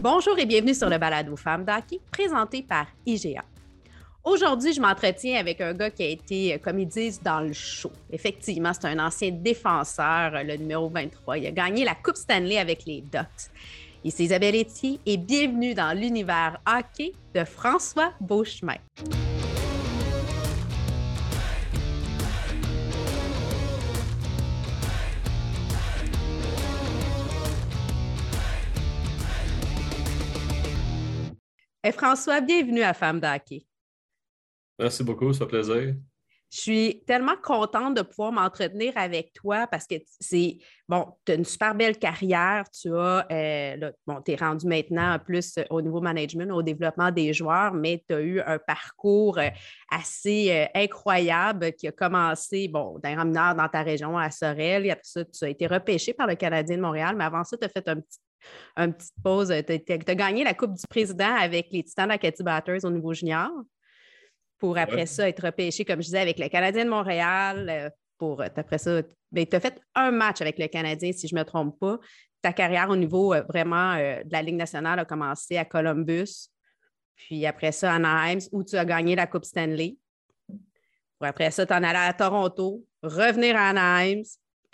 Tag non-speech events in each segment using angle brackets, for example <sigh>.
Bonjour et bienvenue sur le balado Femmes d'hockey présenté par IGA. Aujourd'hui, je m'entretiens avec un gars qui a été, comme ils disent, dans le show. Effectivement, c'est un ancien défenseur, le numéro 23. Il a gagné la Coupe Stanley avec les Ducks. Ici Isabelle Etier et bienvenue dans l'univers hockey de François Beauchemin. Et François, bienvenue à Femme d'Hockey. Merci beaucoup, ça fait plaisir. Je suis tellement contente de pouvoir m'entretenir avec toi parce que c'est, bon, tu as une super belle carrière. Tu as, euh, bon, tu es rendu maintenant plus au niveau management, au développement des joueurs, mais tu as eu un parcours euh, assez euh, incroyable qui a commencé, bon, d'un mineur dans ta région à Sorel. Et après ça, tu as été repêché par le Canadien de Montréal, mais avant ça, tu as fait un petit une petite pause. Tu as, gagné la Coupe du Président avec les Titans d'Acadie Batters au niveau junior pour après ça être repêché, comme je disais, avec le Canadien de Montréal. Euh, pour euh, après ça, ben, tu as fait un match avec le Canadien, si je ne me trompe pas. Ta carrière au niveau euh, vraiment de la Ligue nationale a commencé à Columbus, puis après ça, à Anaheim, où tu as gagné la Coupe Stanley. Pour après ça, tu en allais à Toronto, revenir à Anaheim,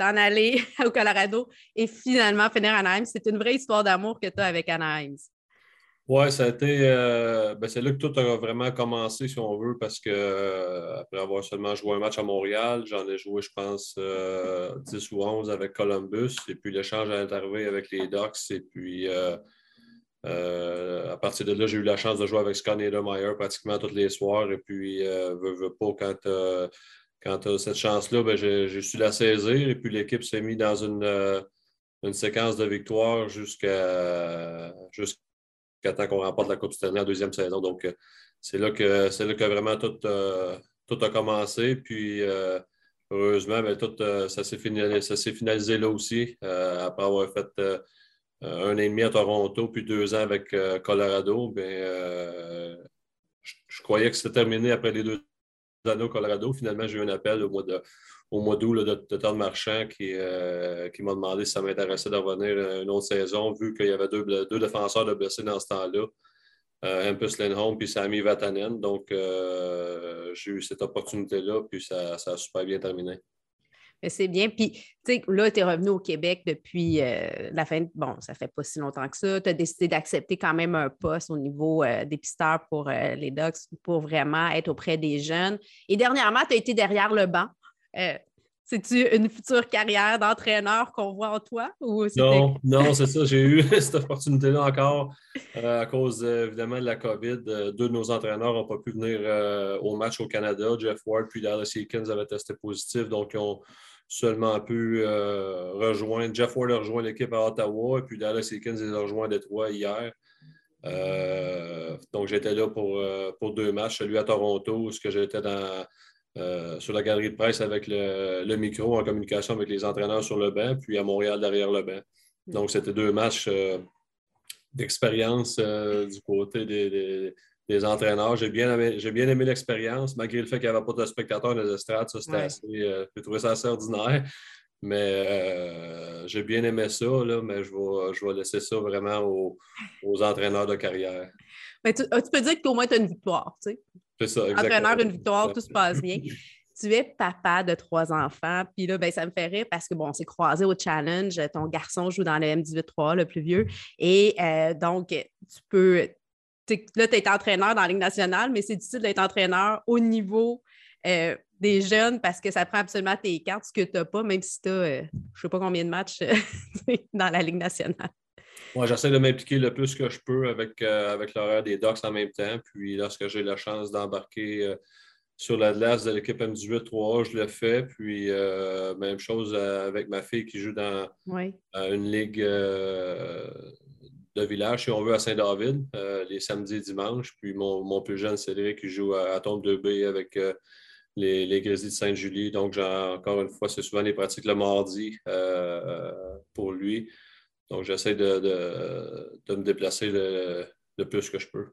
t'en aller <laughs> au Colorado et finalement finir à Anaheim. C'est une vraie histoire d'amour que tu as avec Anaheim. Oui, ça a été. euh, ben, c'est là que tout a vraiment commencé, si on veut, parce que euh, après avoir seulement joué un match à Montréal, j'en ai joué, je pense, euh, 10 ou 11 avec Columbus. Et puis l'échange est arrivé avec les Ducks. Et puis euh, à partir de là, j'ai eu la chance de jouer avec Scott Niedermeyer pratiquement tous les soirs. Et puis, veux, veux pas, quand, quand tu as cette chance-là, ben, j'ai su la saisir. Et puis l'équipe s'est mise dans une, euh, une séquence de victoires jusqu'à jusqu'à temps qu'on remporte la Coupe Stanley en deuxième saison. Donc, euh, c'est là que c'est là que vraiment tout, euh, tout a commencé. Puis heureusement, ben, tout, ça s'est finalisé, finalisé, là aussi, après avoir fait un an et demi à Toronto, puis deux ans avec Colorado. Ben, je, je, croyais que c'était terminé après les deux au Colorado. Finalement, j'ai eu un appel au mois mois d'août de, de Marchand qui, euh, qui m'a demandé si ça m'intéressait de revenir une autre saison, vu qu'il y avait deux, deux, défenseurs de blessés dans ce temps-là, euh, Hampus Lindholm puis Sami Vatanen. Donc, euh, j'ai eu cette opportunité-là, puis ça, ça, a super bien terminé. C'est bien. Puis, tu sais, là, tu es revenu au Québec depuis euh, la fin. De... Bon, ça fait pas si longtemps que ça. Tu as décidé d'accepter quand même un poste au niveau euh, dépisteur pour euh, les Ducks pour vraiment être auprès des jeunes. Et dernièrement, tu as été derrière le banc. Euh, c'est-tu une future carrière d'entraîneur qu'on voit en toi? Ou non, non, c'est ça. J'ai eu <laughs> <laughs> cette opportunité-là encore euh, à cause, évidemment, de la COVID. deux de nos entraîneurs n'ont pas pu venir au match au Canada. Jeff Ward puis Dallas Eakins avaient testé positif, donc ils ont seulement pu rejoindre. Jeff Ward a rejoint l'équipe à Ottawa, et puis Dallas Eakins les a rejoint à Détroit hier. Euh, donc, j'étais là pour, pour deux matchs, celui à Toronto, où j'étais dans euh, sur la galerie de presse avec le, le, micro en communication avec les entraîneurs sur le banc, puis à Montréal derrière le banc. Donc, c'était deux matchs euh, d'expérience euh, du côté des, des, des entraîneurs. J'ai bien aimé, bien aimé l'expérience, malgré le fait qu'il n'y avait pas de spectateurs dans les estrades. Ça, c'était ouais. assez. j'ai trouvé ça assez ordinaire. Mais j'ai bien aimé ça, là, mais je vais, je vais laisser ça vraiment aux, aux entraîneurs de carrière. Mais tu, tu peux dire qu'au moins tu as une victoire, tu sais. C'est ça, exactement. Entraîneur, une victoire, tout se passe bien. <laughs> tu es papa de trois enfants. Puis là, ben, ça me fait rire parce que, bon, on s'est croisé au challenge. Ton garçon joue dans le M18-3, le plus vieux. Et euh, donc, tu peux. Là, tu es entraîneur dans la Ligue nationale, mais c'est difficile d'être entraîneur au niveau euh, des jeunes parce que ça prend absolument tes cartes, ce que tu n'as pas, même si tu as, euh, je ne sais pas combien de matchs <laughs> dans la Ligue nationale. Moi, j'essaie de m'impliquer le plus que je peux avec, avec l'horaire des Docs en même temps. Puis lorsque j'ai la chance d'embarquer sur la glace de l'équipe M18-3A, je le fais. Puis euh, même chose avec ma fille qui joue dans oui. une ligue de village, si on veut, à Saint-David, les samedis et dimanches. Puis mon, mon plus jeune, Cédric, qui joue à, à Tombe 2B avec les, les Grizzlies de Sainte-Julie. Donc, encore une fois, c'est souvent les pratiques le mardi pour lui. Donc, j'essaie de, de, de, me déplacer le, le, plus que je peux.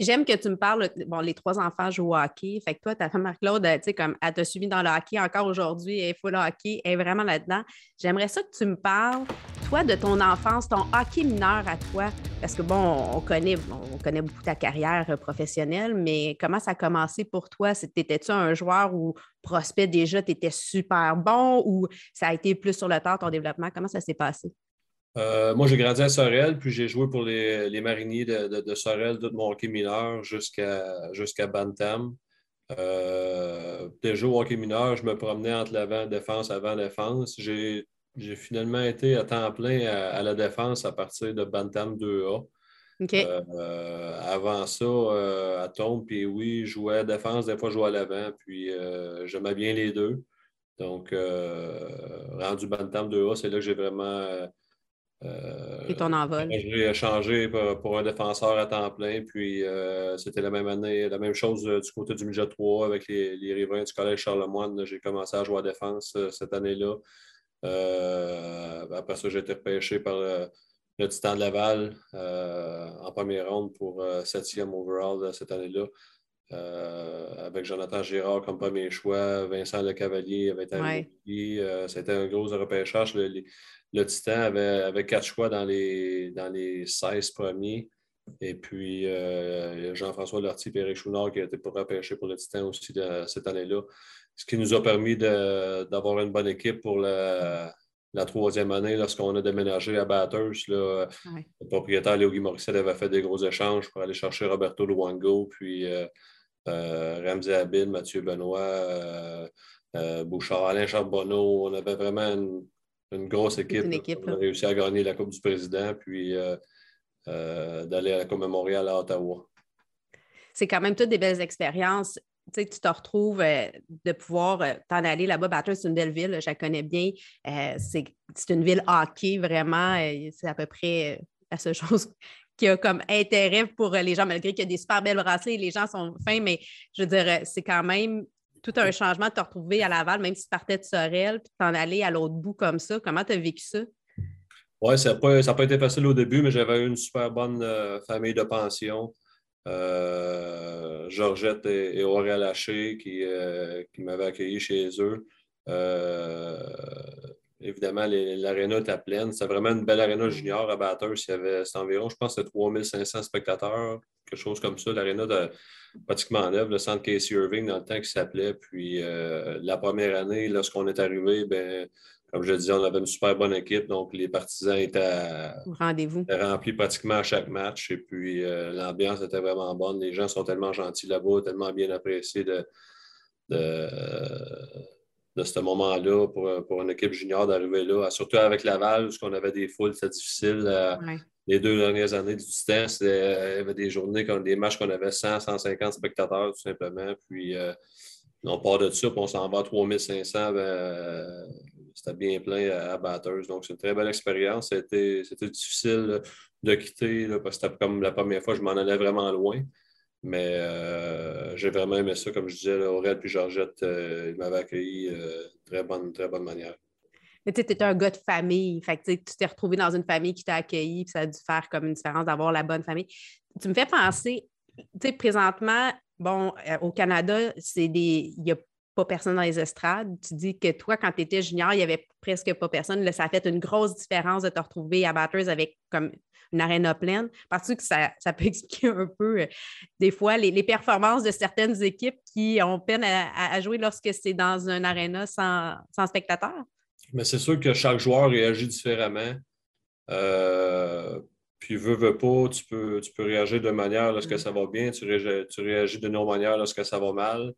J'aime que tu me parles, bon, les trois enfants jouent au hockey. Fait que toi, ta femme Marc-Claude, tu sais, comme elle t'a suivi dans le hockey encore aujourd'hui, elle est full hockey, elle est vraiment là-dedans. J'aimerais ça que tu me parles, toi, de ton enfance, ton hockey mineur à toi, parce que bon, on connaît, on connaît beaucoup ta carrière euh, professionnelle, mais comment ça a commencé pour toi? Étais-tu un joueur ou prospect déjà, tu étais super bon ou ça a été plus sur le temps ton développement? Comment ça s'est passé? Euh, moi, j'ai grandi à Sorel, puis j'ai joué pour les, Mariniers de, Sorel, tout mon hockey mineur jusqu'à jusqu'à Bantam. Euh, déjà au hockey mineur, je me promenais entre l'avant-défense, avant-défense. J'ai finalement été à temps plein à, la défense à partir de Bantam 2A. Euh, avant ça, à Tombe, puis oui, je jouais à défense, des fois je jouais à l'avant, puis j'aimais bien les deux. Donc, rendu Bantam 2A, c'est là que j'ai vraiment euh, Et ton envol. J'ai changé pour, un défenseur à temps plein. Puis euh, c'était la même année, la même chose euh, du côté du midget 3 avec les, les riverains du Collège Charlemagne. J'ai commencé à jouer à défense cette année-là. après ça, j'ai été repêché par le, Titan de Laval en première ronde pour septième overall cette année-là. Avec Jonathan Girard comme premier choix, Vincent Le Cavalier avait été C'était un gros repêchage le Titan avait, quatre choix dans les, dans les 16 premiers. Et puis, euh, Jean-François Lortie et Chouinard qui a été pour repêcher pour le Titan aussi cette année-là. Ce qui nous a permis d'avoir une bonne équipe pour la, troisième année lorsqu'on a déménagé à Batters. Le propriétaire Léo Guy Morissette avait fait des gros échanges pour aller chercher Roberto Luango, puis euh, euh, Ramsey Abid, Mathieu Benoît, Bouchard, Alain Charbonneau. On avait vraiment une une grosse équipe. on a réussi à gagner la Coupe du Président, puis euh, euh, d'aller à la Coupe Montréal à Ottawa. C'est quand même toutes des belles expériences. Tu, sais, tu te retrouves euh, de pouvoir t'en aller là-bas. Batters, c'est une belle ville, je la connais bien. c'est une ville hockey, vraiment. c'est à peu près la seule <laughs> chose qui a comme intérêt pour les gens, malgré qu'il y a des super belles bracelets, les gens sont fins, mais je veux dire, c'est quand même tout un changement de te retrouver à Laval, même si tu partais de Sorel, puis t'en aller à l'autre bout comme ça. Comment tu as vécu ça? Oui, ça n'a pas, été facile au début, mais j'avais une super bonne euh, famille de pension. Euh, Georgette et, Aurélien Laché qui, euh, qui m'avaient accueilli chez eux. Évidemment, l'aréna était pleine. C'était vraiment une belle aréna junior à Batters. Il y avait environ, je pense, 3500 spectateurs, quelque chose comme ça. L'aréna de pratiquement neuf, le centre Casey Irving dans le temps qui s'appelait. Puis euh, la première année, lorsqu'on est arrivé, ben, comme je disais, on avait une super bonne équipe. Donc les partisans étaient, Rendez-vous. remplis pratiquement à chaque match. Et puis euh, l'ambiance était vraiment bonne. Les gens sont tellement gentils là-bas, tellement bien appréciés de, de, de ce moment-là pour, pour, une équipe junior d'arriver là. Surtout avec Laval, où on avait des foules, c'était difficile. Euh, les deux dernières années du Titan, euh, il y avait des journées, comme des matchs qu'on avait 100, 150 spectateurs, tout simplement. Puis, euh, on part de ça, puis on s'en va à 3500. Ben, euh, c'était bien plein à, Batters. Donc, c'est une très belle expérience. C'était difficile de quitter parce que c'était comme la première fois, je m'en allais vraiment loin. Mais j'ai vraiment aimé ça. Comme je disais, Aurel puis Georgette, ils m'avaient accueilli de très bonne, très bonne manière. Mais tu étais un gars de famille. Fait tu t'es retrouvé dans une famille qui t'a accueilli, puis ça a dû faire comme une différence d'avoir la bonne famille. Tu me fais penser, tu sais, présentement, bon, euh, au Canada, c'est des. Il n'y a pas personne dans les estrades. Tu dis que toi, quand tu étais junior, il n'y avait presque pas personne. Là, ça a fait une grosse différence de te retrouver à Batters avec comme une arène pleine. Parce que ça, peut <laughs> expliquer un peu, euh, des fois, les, performances de certaines équipes qui ont peine à, jouer lorsque c'est dans une aréna sans, sans spectateurs? Mais c'est sûr que chaque joueur réagit différemment. Euh, puis, veut, veut pas, tu peux, tu peux réagir de manière lorsque mm. ça va bien, tu réagis, tu réagis de nos manières lorsque ça va mal.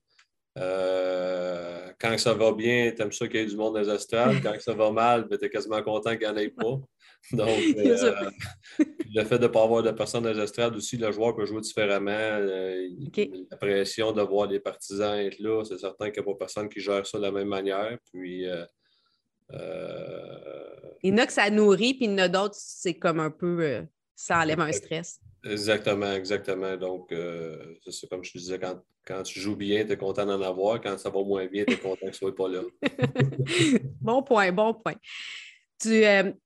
Euh, quand ça va bien, tu aimes ça qu'il y ait du monde dans les estrades. Quand ça va mal, ben, tu es quasiment content qu'il n'y en ait pas. <laughs> Donc, euh, <laughs> le fait de ne pas avoir de personnes dans les estrades aussi, le joueur peut jouer différemment. La pression de voir les partisans être là, c'est certain qu'il n'y a pas personne qui gère ça de la même manière. Puis, euh, il y en a que ça nourrit, puis il y en a d'autres, c'est comme un peu, euh, ça enlève un stress. Exactement, exactement. Donc, euh, c'est comme je te disais, quand, quand tu joues bien, tu es content d'en avoir. Quand ça va moins bien, tu es content que ce soit pas là. <laughs> bon point, bon point. Tu,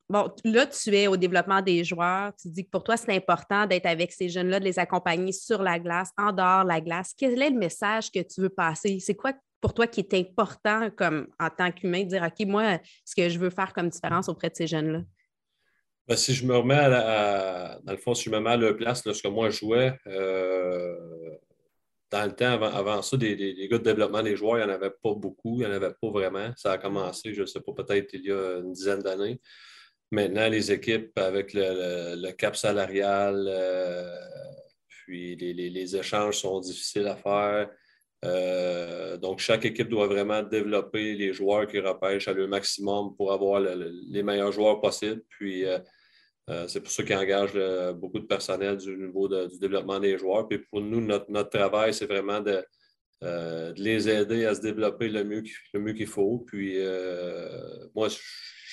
bon, là, tu es au développement des joueurs. Tu dis que pour toi, c'est important d'être avec ces jeunes-là, de les accompagner sur la glace, en dehors de la glace. Quel est le message que tu veux passer? C'est quoi pour toi qui est important comme en tant qu'humain de dire OK, moi, ce que je veux faire comme différence auprès de ces jeunes-là? Ben, si je me remets à, Dans le fond, si je me mets à place, lorsque moi je jouais, euh, dans le temps, avant, ça, des, des, gars de développement des joueurs, il n'y en avait pas beaucoup, il n'y en avait pas vraiment. Ça a commencé, je ne sais pas, peut-être il y a une dizaine d'années. Maintenant, les équipes avec le, cap salarial, euh, puis les, échanges sont difficiles à faire. Euh, donc, chaque équipe doit vraiment développer les joueurs qui repêchent à leur maximum pour avoir les meilleurs joueurs possibles. Puis, c'est pour ça qu'ils engagent beaucoup de personnel du niveau du développement des joueurs. Puis pour nous, notre, travail, c'est vraiment de, les aider à se développer le mieux, le mieux qu'il faut. Puis moi,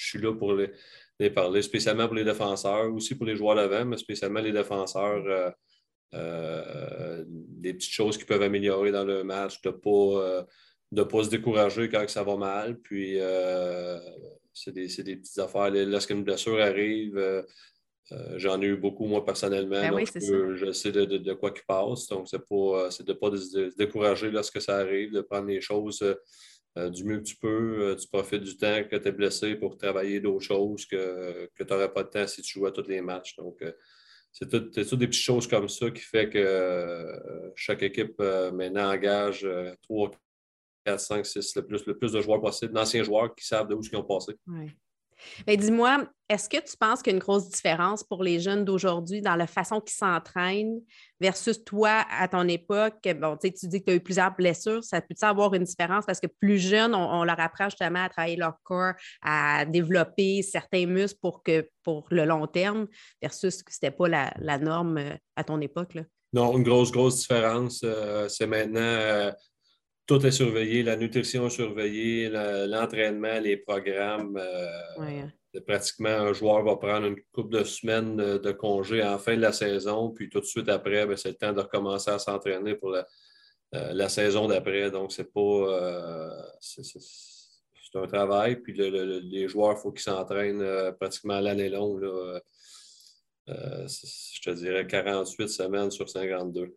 je suis là pour les, parler, spécialement pour les défenseurs, aussi pour les joueurs d'avant, mais spécialement les défenseurs, euh, euh, des petites choses qui peuvent améliorer dans le match, de ne pas, euh, pas se décourager quand ça va mal. Puis, c'est des, des, petites affaires. Lorsqu'une blessure arrive, j'en ai eu beaucoup, moi, personnellement. Ben je, sais de, quoi qui passe. Donc, c'est de ne pas se décourager lorsque ça arrive, de prendre les choses euh, du mieux que tu peux. Euh, tu profites du temps que tu es blessé pour travailler d'autres choses que, tu n'aurais pas de temps si tu jouais tous les matchs. Donc, euh, c'est tout, tout, des petites choses comme ça qui fait que chaque équipe maintenant engage 3, 4, 5, 6, le plus, le plus de joueurs possible, d'anciens joueurs qui savent de où ils ont passé. Ben, dis-moi, est-ce que tu penses qu'il y a une grosse différence pour les jeunes d'aujourd'hui dans la façon qu'ils s'entraînent versus toi à ton époque? Bon, tu dis que tu as eu plusieurs blessures. Ça peut avoir une différence? Parce que plus jeunes, on, leur apprend justement à travailler leur corps, à développer certains muscles pour, que, pour le long terme versus que ce n'était pas la, norme euh, à ton époque? Non, une grosse, grosse différence. Euh, c'est maintenant. Euh, tout est surveillé, la nutrition est surveillée, l'entraînement, les programmes. Euh, pratiquement, un joueur va prendre une couple de semaines de, congé en fin de la saison, puis tout de suite après, ben, c'est le temps de recommencer à s'entraîner pour la, euh, saison d'après. Donc, c'est pas. Euh, c'est un travail, puis les joueurs, il faut qu'ils s'entraînent pratiquement l'année longue. je te dirais 48 semaines sur 52.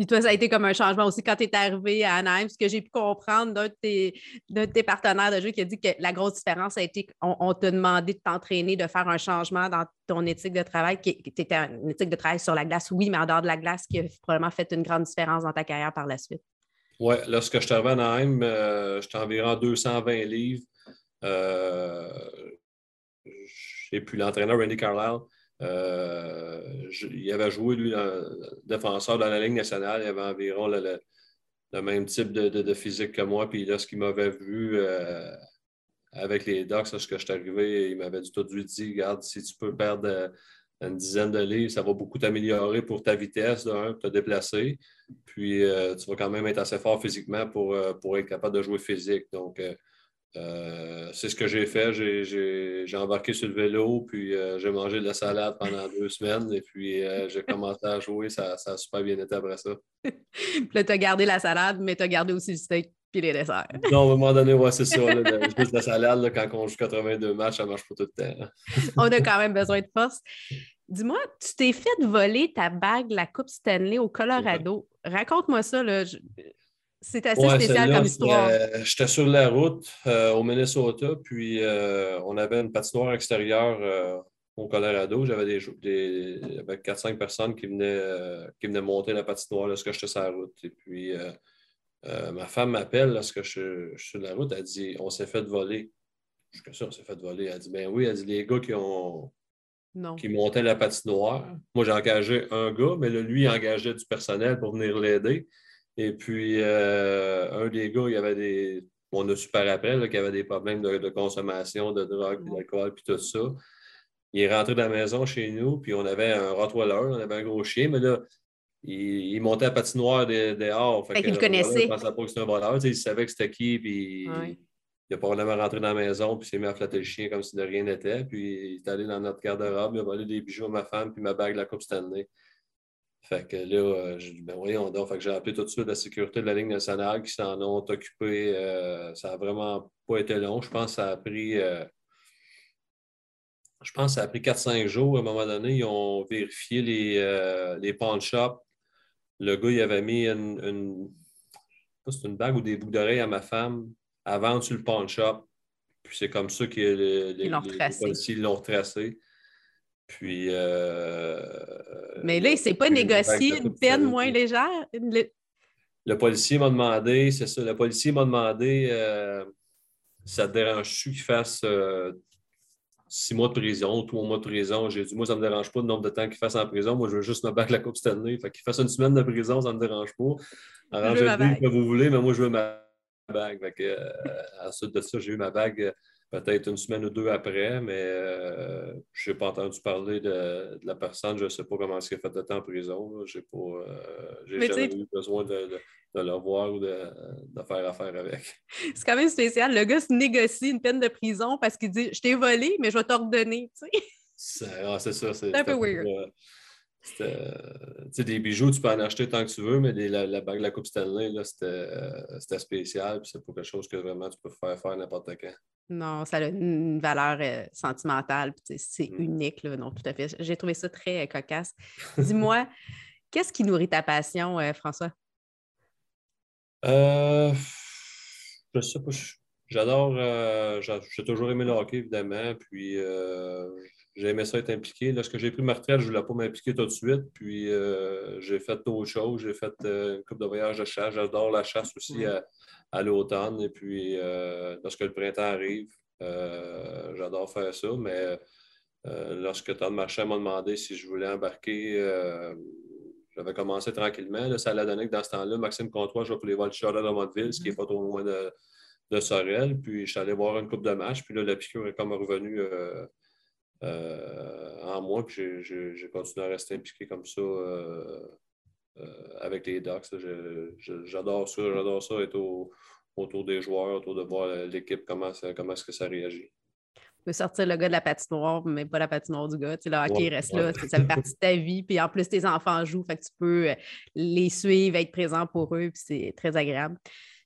Puis toi, ça a été comme un changement aussi quand tu es arrivé à Anaheim. Ce que j'ai pu comprendre d'un de, tes, partenaires de jeu qui a dit que la grosse différence a été qu'on t'a demandé de t'entraîner, de faire un changement dans ton éthique de travail, qui, était une éthique de travail sur la glace, oui, mais en dehors de la glace, qui a probablement fait une grande différence dans ta carrière par la suite. Oui, lorsque je suis arrivé à Anaheim, euh, j'étais environ 220 livres. Euh, et puis l'entraîneur Randy Carlisle euh, il avait joué, lui, défenseur dans la Ligue nationale. Il avait environ le, même type de, physique que moi. Puis lorsqu'il m'avait vu euh, avec les Ducks, lorsque je suis arrivé, il m'avait tout de dit Regarde, si tu peux perdre euh, une dizaine de livres, ça va beaucoup t'améliorer pour ta vitesse, pour te déplacer. Puis tu vas quand même être assez fort physiquement pour, être capable de jouer physique. Donc, c'est ce que j'ai fait. J'ai embarqué sur le vélo, puis euh, j'ai mangé de la salade pendant deux semaines, et puis euh, j'ai commencé à jouer. Ça, ça, a super bien été après ça. <laughs> puis là, tu as gardé la salade, mais tu as gardé aussi le steak puis les desserts. non, à un moment donné, ouais, c'est ça. juste la salade, là, quand on joue 82 matchs, ça ne marche pas tout le temps. <laughs> on a quand même besoin de force. Dis-moi, tu t'es fait voler ta bague, la Coupe Stanley au Colorado. Raconte-moi ça. Là. C'est assez spécial comme histoire. Euh, j'étais sur la route euh, au Minnesota, puis euh, on avait une patinoire extérieure au Colorado. J'avais des, des 4-5 personnes qui venaient, qui venaient monter la patinoire lorsque j'étais sur la route. Et puis ma femme m'appelle lorsque je, suis sur la route. Elle dit On s'est fait voler. Je suis sûr, on s'est fait voler. Elle dit Ben oui, elle dit les gars qui ont. qui montaient la patinoire. Moi, j'ai engagé un gars, mais lui, il engageait du personnel pour venir l'aider. Et puis, euh, un des gars, il y avait des. On a super après, qu'il y avait des problèmes de, consommation, de drogue, d'alcool, puis tout ça. Il est rentré dans la maison chez nous, puis on avait un Rottweiler, on avait un gros chien, mais là, il, montait à patinoire dehors. Fait, qu'il connaissait. il pensait pas que c'était un voleur. il savait que c'était qui, puis il a probablement rentré dans la maison, puis il s'est mis à flatter le chien comme si de rien n'était. Puis il est allé dans notre garde-robe, il a volé des bijoux à ma femme, puis ma bague de la Coupe Stanley. Fait que là, euh, j'ai dit, ben voyons donc. Fait que j'ai appelé tout de suite la sécurité de la Ligue nationale qui s'en ont occupé. Euh, ça n'a vraiment pas été long. Je pense que ça a pris. Euh, je pense ça a pris 4-5 jours. À un moment donné, ils ont vérifié les, les pawn shops. Le gars, il avait mis une, une, une bague ou des boucles d'oreilles à ma femme avant sur le pawn shop. Puis c'est comme ça que les, les, policiers l'ont tracé. Puis. Euh, Mais là, il ne s'est pas négocié une peine moins légère. Le policier m'a demandé, c'est ça, le policier m'a demandé euh, ça te dérange-tu qu'il fasse euh, six mois de prison, trois mois de prison? J'ai dit, moi, ça ne me dérange pas le nombre de temps qu'il fasse en prison. Moi, je veux juste me battre la Coupe Stanley. Fait qu'il fasse une semaine de prison, ça ne me dérange pas. Arrangez-vous que vous voulez, mais moi, je veux ma bague. Fait que, ensuite de ça, j'ai eu ma bague peut-être une semaine ou deux après, mais euh, je n'ai pas entendu parler de, la personne. Je ne sais pas comment est-ce qu'elle fait de temps en prison. Je n'ai euh, jamais eu besoin de, le voir ou de, faire affaire avec. <laughs> C'est quand même spécial. Le gars se négocie une peine de prison parce qu'il dit Je t'ai volé, mais je vais t'ordonner. C'est ah, ça. C'est un peu weird. Euh, des bijoux, tu peux en acheter tant que tu veux, mais la, la, bague de la Coupe Stanley, c'était spécial. C'est pas quelque chose que vraiment tu peux faire faire n'importe quand. Non, ça a une valeur euh, sentimentale, c'est mm. unique. Là. Non, tout à fait. J'ai trouvé ça très euh, cocasse. <laughs> Dis-moi, qu'est-ce qui nourrit ta passion, euh, François? Euh, je sais pas. J'adore, j'ai toujours aimé le hockey, évidemment, puis j'ai aimé ça être impliqué. Lorsque j'ai pris ma retraite, je ne voulais pas m'impliquer tout de suite, puis j'ai fait d'autres choses. J'ai fait une couple de voyages de chasse. J'adore la chasse aussi. À l'automne. Et puis, euh, lorsque le printemps arrive, euh, j'adore faire ça. Mais euh, lorsque Todd Marchand m'a demandé si je voulais embarquer, j'avais commencé tranquillement. ça allait donner que dans ce temps-là, Maxime Comtois jouait pour les Voltigeurs de Monteville, ce qui n'est pas trop loin de, de Sorel. Puis, je suis allé voir une coupe de match. Puis là, la piqûre est comme revenu en moi. Puis, j'ai continué à rester impliqué comme ça. avec les Ducks. J'adore ça, j'adore ça être au, autour des joueurs, autour de voir l'équipe, comment, comment est-ce que ça réagit. Tu peux sortir le gars de la patinoire, mais pas la patinoire du gars. Tu sais, le hockey reste là, ça fait partie de ta vie. Puis en plus, tes enfants jouent, fait que tu peux euh, les suivre, être présent pour eux, puis c'est très agréable.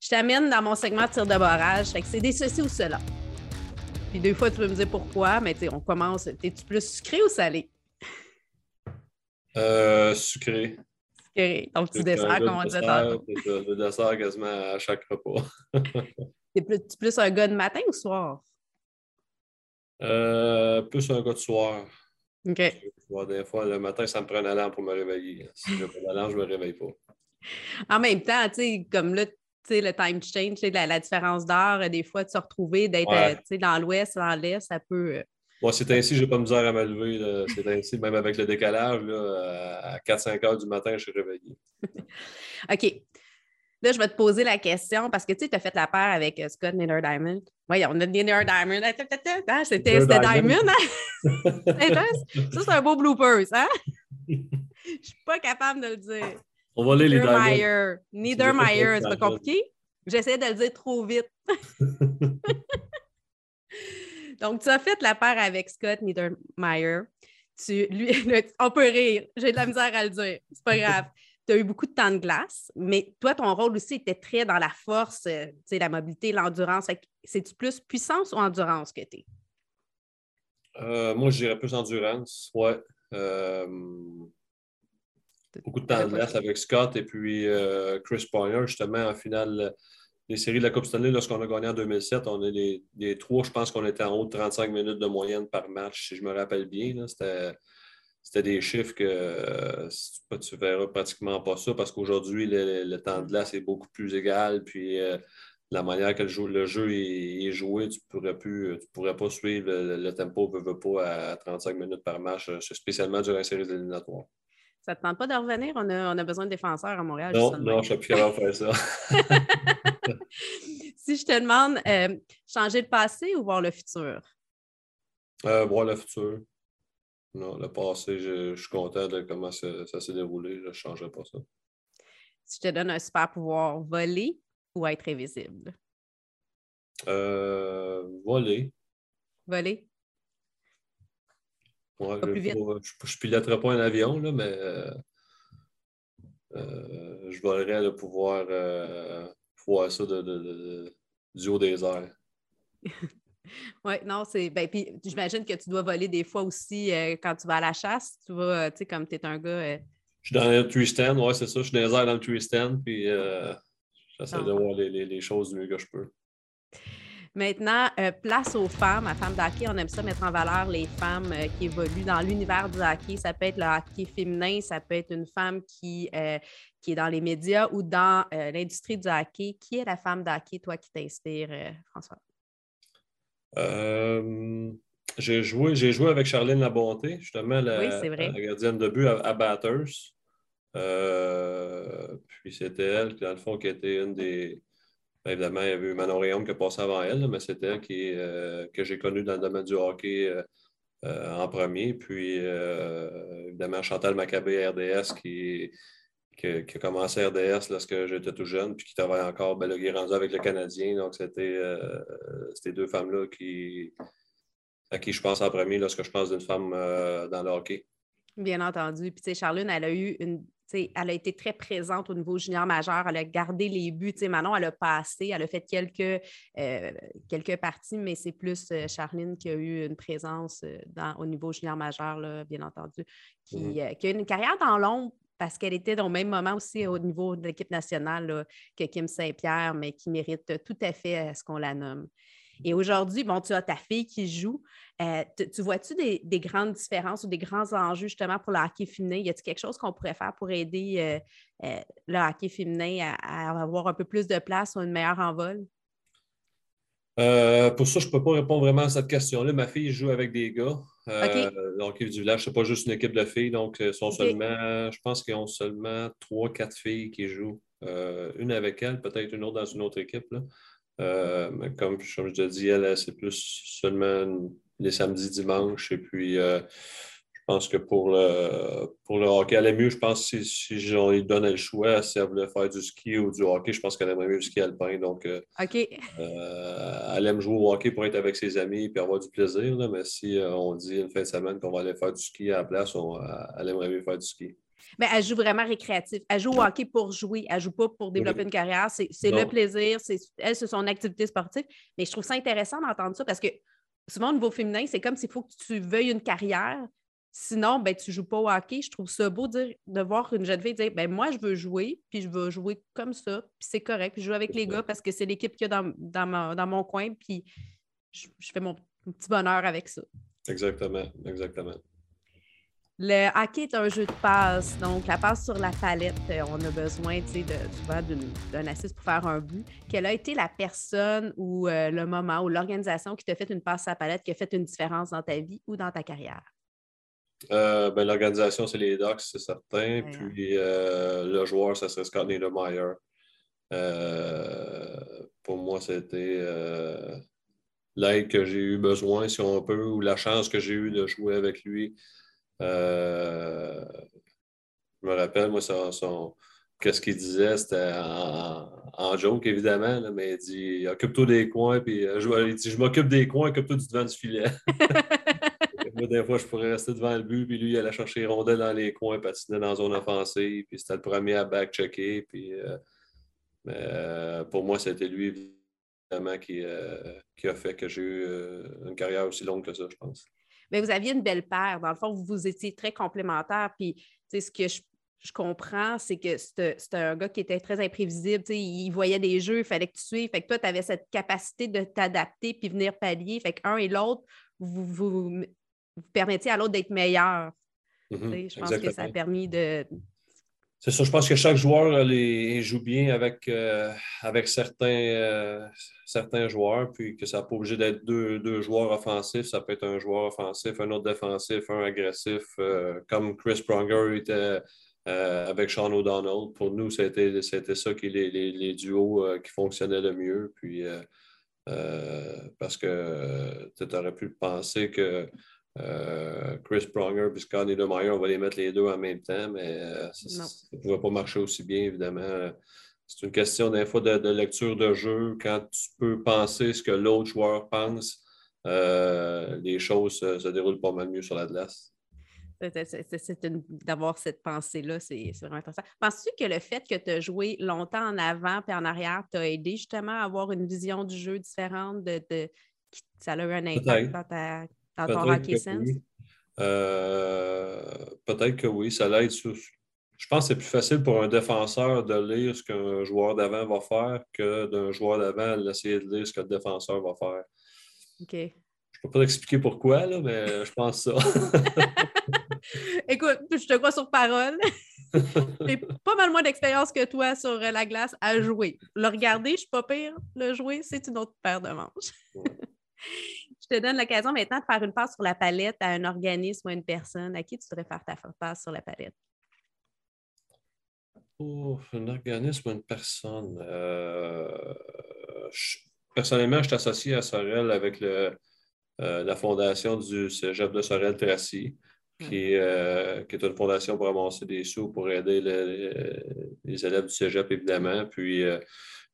Je t'amène dans mon segment de tir de barrage. Fait que c'est des ceci ou cela. Puis deux fois, tu peux me dire pourquoi, mais on commence. Es-tu plus sucré ou salé? Euh, sucré. Ton petit dessert, comme on disait tantôt. Le dessert quasiment à chaque repas. <laughs> T'es plus, plus un gars de matin ou soir? Euh, plus un gars de soir. OK. Des fois, le matin, ça me prend une alarme pour me réveiller. Si je n'ai pas d'alarme, je ne me réveille pas. En même temps, tu sais, comme là, tu sais, le time change, la, la différence d'heure, des fois, de se retrouver, d'être euh, dans l'ouest, dans l'est, ça peut. Euh, moi, c'est ainsi, je n'ai pas misère à me lever. C'est ainsi, même avec le décalage, à 4-5 heures du matin, je suis réveillé. <laughs> OK. Là, je vais te poser la question parce que tu as fait la paire avec euh, Scott Nieder Diamond. Oui, on a Nieder Diamond. Ah, c'était Diamond. Hein? <laughs> <laughs> ça, c'est un beau bloopers. Hein? Je ne suis pas capable de le dire. On va aller les Niedermeyer. Niedermeyer, c'est pas compliqué? J'essaie de le dire trop vite. <laughs> Donc, tu as fait la paire avec Scott Niedermeyer. Tu, lui, <laughs> on peut rire, j'ai de la misère à le dire, c'est pas grave. Tu as eu beaucoup de temps de glace, mais toi, ton rôle aussi était très dans la force, euh, la mobilité, l'endurance. C'est-tu plus puissance ou endurance que tu es? Euh, moi, je dirais plus endurance, ouais. Euh, beaucoup de temps de glace avec Scott et puis Chris Poyer, justement, en finale les séries de la Coupe Stanley, lorsqu'on a gagné en 2007, on est les, trois, je pense qu'on était en haut de 35 minutes de moyenne par match, si je me rappelle bien. C'était des chiffres que tu ne verras pratiquement pas ça parce qu'aujourd'hui, le, temps de glace est beaucoup plus égal. Puis euh, la manière que le jeu, est, joué, tu ne pourrais, plus, tu pourrais pas suivre le, tempo ne veut pas à 35 minutes par match, euh, spécialement durant les séries éliminatoires. Ça ne te tente pas de revenir? On a, besoin de défenseurs à Montréal. Non, non, je ne suis plus capable de faire ça. <laughs> si je te demande, euh, changer le passé ou voir le futur? Euh, voir le futur. Non, le passé, je, suis content de comment ça, s'est déroulé. Je ne changerai pas ça. Si je te donne un super pouvoir, voler ou être invisible? Euh, voler. Voler? Ouais, je ne piloterai pas un avion, là, mais euh, euh, je volerais de pouvoir euh, voir ça de, de, du haut des airs. <laughs> oui, non, c'est. Ben, puis j'imagine que tu dois voler des fois aussi quand tu vas à la chasse. Tu vas, tu sais, comme tu es un gars. Je suis dans le tree stand, oui, c'est ça. Je suis dans les airs dans le tree stand, puis j'essaie de voir les, les, les, choses du mieux que je peux. Maintenant, euh, place aux femmes. À Femmes d'hockey, on aime ça mettre en valeur les femmes euh, qui évoluent dans l'univers du hockey. Ça peut être le hockey féminin, ça peut être une femme qui, euh, qui est dans les médias ou dans l'industrie du hockey. Qui est la femme d'hockey, toi, qui t'inspire, François? j'ai joué, joué avec Charlène Labonté, justement, la, gardienne de but à, Batters. puis c'était elle, dans le fond, qui était une des, Évidemment, il y avait eu Manon Réaume qui a passé avant elle, mais c'était elle qui, euh, que j'ai connue dans le domaine du hockey euh, euh, en premier. Puis, évidemment, Chantal Maccabé, RDS, qui, qui, a commencé RDS lorsque j'étais tout jeune, puis qui travaille encore, ben, rendu avec le Canadien. Donc, c'était ces deux femmes-là qui, à qui je pense en premier lorsque je pense d'une femme dans le hockey. Bien entendu. Puis, tu sais, Charlune, elle a eu une elle a été très présente au niveau junior majeur. Elle a gardé les buts. Manon, elle a passé. Elle a fait quelques, euh, quelques parties, mais c'est plus euh, Charline qui a eu une présence euh, dans, au niveau junior majeur, bien entendu, qui, mmh. qui, a une carrière dans l'ombre parce qu'elle était au même moment aussi au niveau de l'équipe nationale que Kim Saint-Pierre, mais qui mérite tout à fait ce qu'on la nomme. Et aujourd'hui, bon, tu as ta fille qui joue. Euh, tu vois-tu des, grandes différences ou des grands enjeux justement pour le hockey féminin? Y a-t-il quelque chose qu'on pourrait faire pour aider euh, euh, le hockey féminin à, avoir un peu plus de place ou une meilleure envol? pour ça, je ne peux pas répondre vraiment à cette question-là. Ma fille joue avec des gars. Donc, du village, ce n'est pas juste une équipe de filles. Donc, sont seulement, je pense qu'ils ont seulement trois, quatre filles qui jouent. une avec elle, peut-être une autre dans une autre équipe. Là. Euh, mais comme, je te dis, elle, c'est plus seulement les samedis, dimanches. Et puis, euh, je pense que pour le, pour le hockey, elle est mieux, je pense, si, si j'en lui donnais le choix, si elle voulait faire du ski ou du hockey, je pense qu'elle aimerait mieux le ski alpin. Donc, euh, elle aime jouer au hockey pour être avec ses amis et avoir du plaisir. mais si on dit une fin de semaine qu'on va aller faire du ski à la place, elle aimerait mieux faire du ski. Mais elle joue vraiment récréatif. Elle joue au hockey pour jouer. Elle ne joue pas pour développer une carrière. C'est le plaisir. Elle, c'est son activité sportive. Mais je trouve ça intéressant d'entendre ça parce que souvent, au niveau féminin, c'est comme s'il faut que tu veuilles une carrière. Sinon, ben, tu ne joues pas au hockey. Je trouve ça beau de, voir une jeune fille dire ben, Moi, je veux jouer, puis je veux jouer comme ça, puis c'est correct. Puis je joue avec les gars parce que c'est l'équipe qu'il y a dans, dans, mon coin, puis je, je fais mon petit bonheur avec ça. Exactement, exactement. Le hockey est un jeu de passe. Donc, la passe sur la palette, euh, on a besoin de, souvent d'un assist pour faire un but. Quelle a été la personne ou euh, le moment ou l'organisation qui t'a fait une passe sur la palette, qui a fait une différence dans ta vie ou dans ta carrière? Euh, ben, L'organisation, c'est les Ducks, c'est certain. Puis le joueur, ça serait Scott Niedermeyer. pour moi, c'était l'aide que j'ai eu besoin, si on peut, ou la chance que j'ai eue de jouer avec lui. Euh, je me rappelle, moi, qu'est-ce qu'il disait, c'était en, joke, évidemment, mais il dit Occupe-toi des coins, puis euh, je, m'occupe des coins, occupe-toi du devant du filet. <laughs> moi, des fois, je pourrais rester devant le but, puis lui, il allait chercher les rondelles dans les coins, patiner dans la zone offensive, puis c'était le premier à back-checker. Puis, euh, mais pour moi, c'était lui, évidemment, qui, a fait que j'ai eu une carrière aussi longue que ça, je pense mais vous aviez une belle paire. Dans le fond, vous étiez très complémentaires. Puis, ce que je, comprends, c'est que c'était un gars qui était très imprévisible. Il voyait des jeux, il fallait que tu suives. Fait que toi, tu avais cette capacité de t'adapter puis venir pallier. Fait qu'un et l'autre, vous, vous, permettiez à l'autre d'être meilleur. Mm-hmm. je pense que ça a permis de, c'est ça, je pense que chaque joueur les, joue bien avec, euh, avec certains, euh, certains joueurs, puis que ça n'a pas obligé d'être deux, joueurs offensifs. Ça peut être un joueur offensif, un autre défensif, un agressif, euh, comme Chris Pronger était avec Sean O'Donnell. Pour nous, c'était ça qui les, les, duos qui fonctionnaient le mieux. Puis, parce que tu aurais pu penser que euh, Chris Pronger et Scott Niedermeyer, on va les mettre les deux en même temps, mais euh, ça ne pourrait pas marcher aussi bien, évidemment. C'est une question des fois de, lecture de jeu. Quand tu peux penser ce que l'autre joueur pense, euh, les choses se, déroulent pas mal mieux sur la glace. D'avoir cette pensée-là, c'est vraiment intéressant. Penses-tu que le fait que tu as joué longtemps en avant et en arrière t'a aidé justement à avoir une vision du jeu différente? De, ça a eu un impact dans ta dans ton hockey sense? Euh, peut-être que oui, ça l'aide. Je je pense que c'est plus facile pour un défenseur de lire ce qu'un joueur d'avant va faire que d'un joueur d'avant d'essayer de lire ce que le défenseur va faire. OK. Je ne peux pas t'expliquer pourquoi, là, mais je pense ça. <laughs> Écoute, je te crois sur parole. <laughs> J'ai pas mal moins d'expérience que toi sur la glace à jouer. Le regarder, je suis pas pire. Le jouer, c'est une autre paire de manches. Je te donne l'occasion maintenant de faire une passe sur la palette à un organisme ou à une personne. À qui tu devrais faire ta passe sur la palette? Oh, un organisme ou une personne. Euh, personnellement, je suis associé à Sorel avec le, euh, la fondation du Cégep de Sorel-Tracy, qui, euh, qui, est une fondation pour avancer des sous pour aider les élèves du Cégep, évidemment. Puis,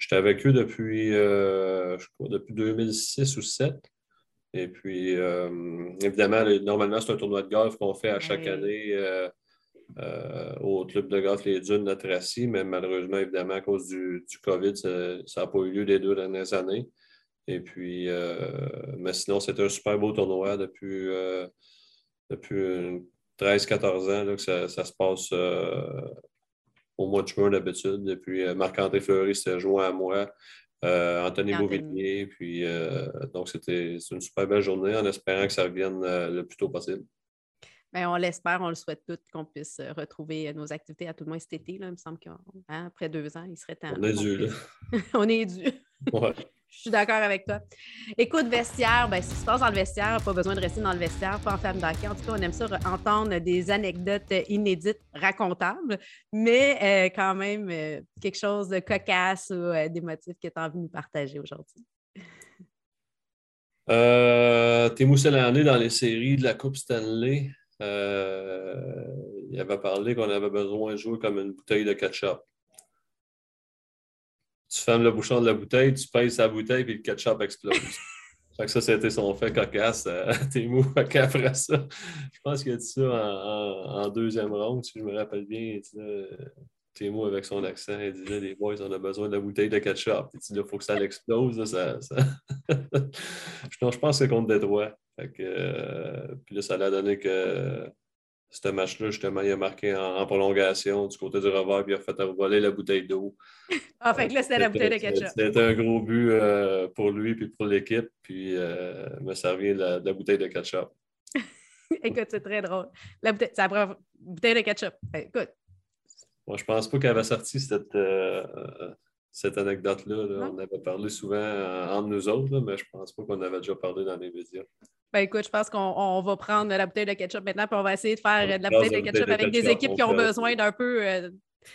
j'étais avec eux depuis, je crois, depuis 2006 ou 2007. Et puis, évidemment, normalement, c'est un tournoi de golf qu'on fait à chaque année euh, au club de golf Les Dunes de Tracy, mais malheureusement, évidemment, à cause du, COVID, ça n'a pas eu lieu les deux dernières années. Et puis, euh, mais sinon, c'est un super beau tournoi depuis, euh, depuis 13-14 ans que ça, se passe au mois de juin d'habitude. Et puis, Marc-André Fleury s'est joint à moi. Anthony Beauvillier. Puis, donc, c'était une super belle journée en espérant que ça revienne le plus tôt possible. Bien, on l'espère, on le souhaite tous qu'on puisse euh, retrouver euh, nos activités à tout le moins cet été. Là. Il me semble qu'après hein, deux ans, il serait temps. On est dû, <laughs> on est dû. Je suis d'accord avec toi. Écoute, vestiaire, ben, si tu passes dans le vestiaire, pas besoin de rester dans le vestiaire, pas en femme d'hockey. En tout cas, on aime ça entendre des anecdotes inédites, racontables, mais euh, quand même quelque chose de cocasse ou des motifs que tu as envie de nous partager aujourd'hui. Euh, l'année dans les séries de la Coupe Stanley. Euh, il avait parlé qu'on avait besoin de jouer comme une bouteille de ketchup. Tu fermes le bouchon de la bouteille, tu pèses sa bouteille, puis le ketchup explose. <laughs> fait que ça, c'était son fait cocasse. Euh, <laughs> T'es mou. Après ça, je pense qu'il a dit ça en, deuxième ronde, si je me rappelle bien. T'es mou avec son accent. Il disait Les boys, on a besoin de la bouteille de ketchup. Il faut que ça l'explose. Ça, <laughs> je pense que c'est contre Détroit. Euh, puis là, ça a donné que ce match-là, justement, il a marqué en, prolongation du côté du revers, puis il a fait voler la bouteille d'eau. Ah, fait que là, c'était la bouteille de ketchup. C'était un gros but euh, pour lui puis pour l'équipe, puis euh, me servir de la, bouteille de ketchup. <laughs> Écoute, c'est très drôle. La bouteille, c'est la bouteille de ketchup. Ben, écoute. Moi, je pense pas qu'elle avait sorti cette, cette anecdote-là. On avait parlé souvent entre nous autres, mais je pense pas qu'on avait déjà parlé dans les médias. Ben écoute, je pense qu'on va prendre la bouteille de ketchup maintenant, puis on va essayer de faire de la bouteille de ketchup avec des équipes qui ont besoin d'un peu euh,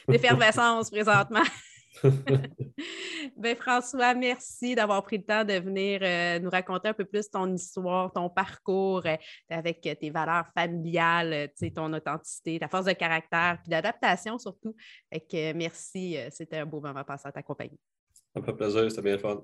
d'effervescence présentement. <laughs> <laughs> ben, François, merci d'avoir pris le temps de venir euh, nous raconter un peu plus ton histoire, ton parcours euh, avec tes valeurs familiales, ton authenticité, ta force de caractère, puis d'adaptation surtout. Fait merci, c'était un beau moment passé à ta compagnie. Ça me fait plaisir, c'était bien fun.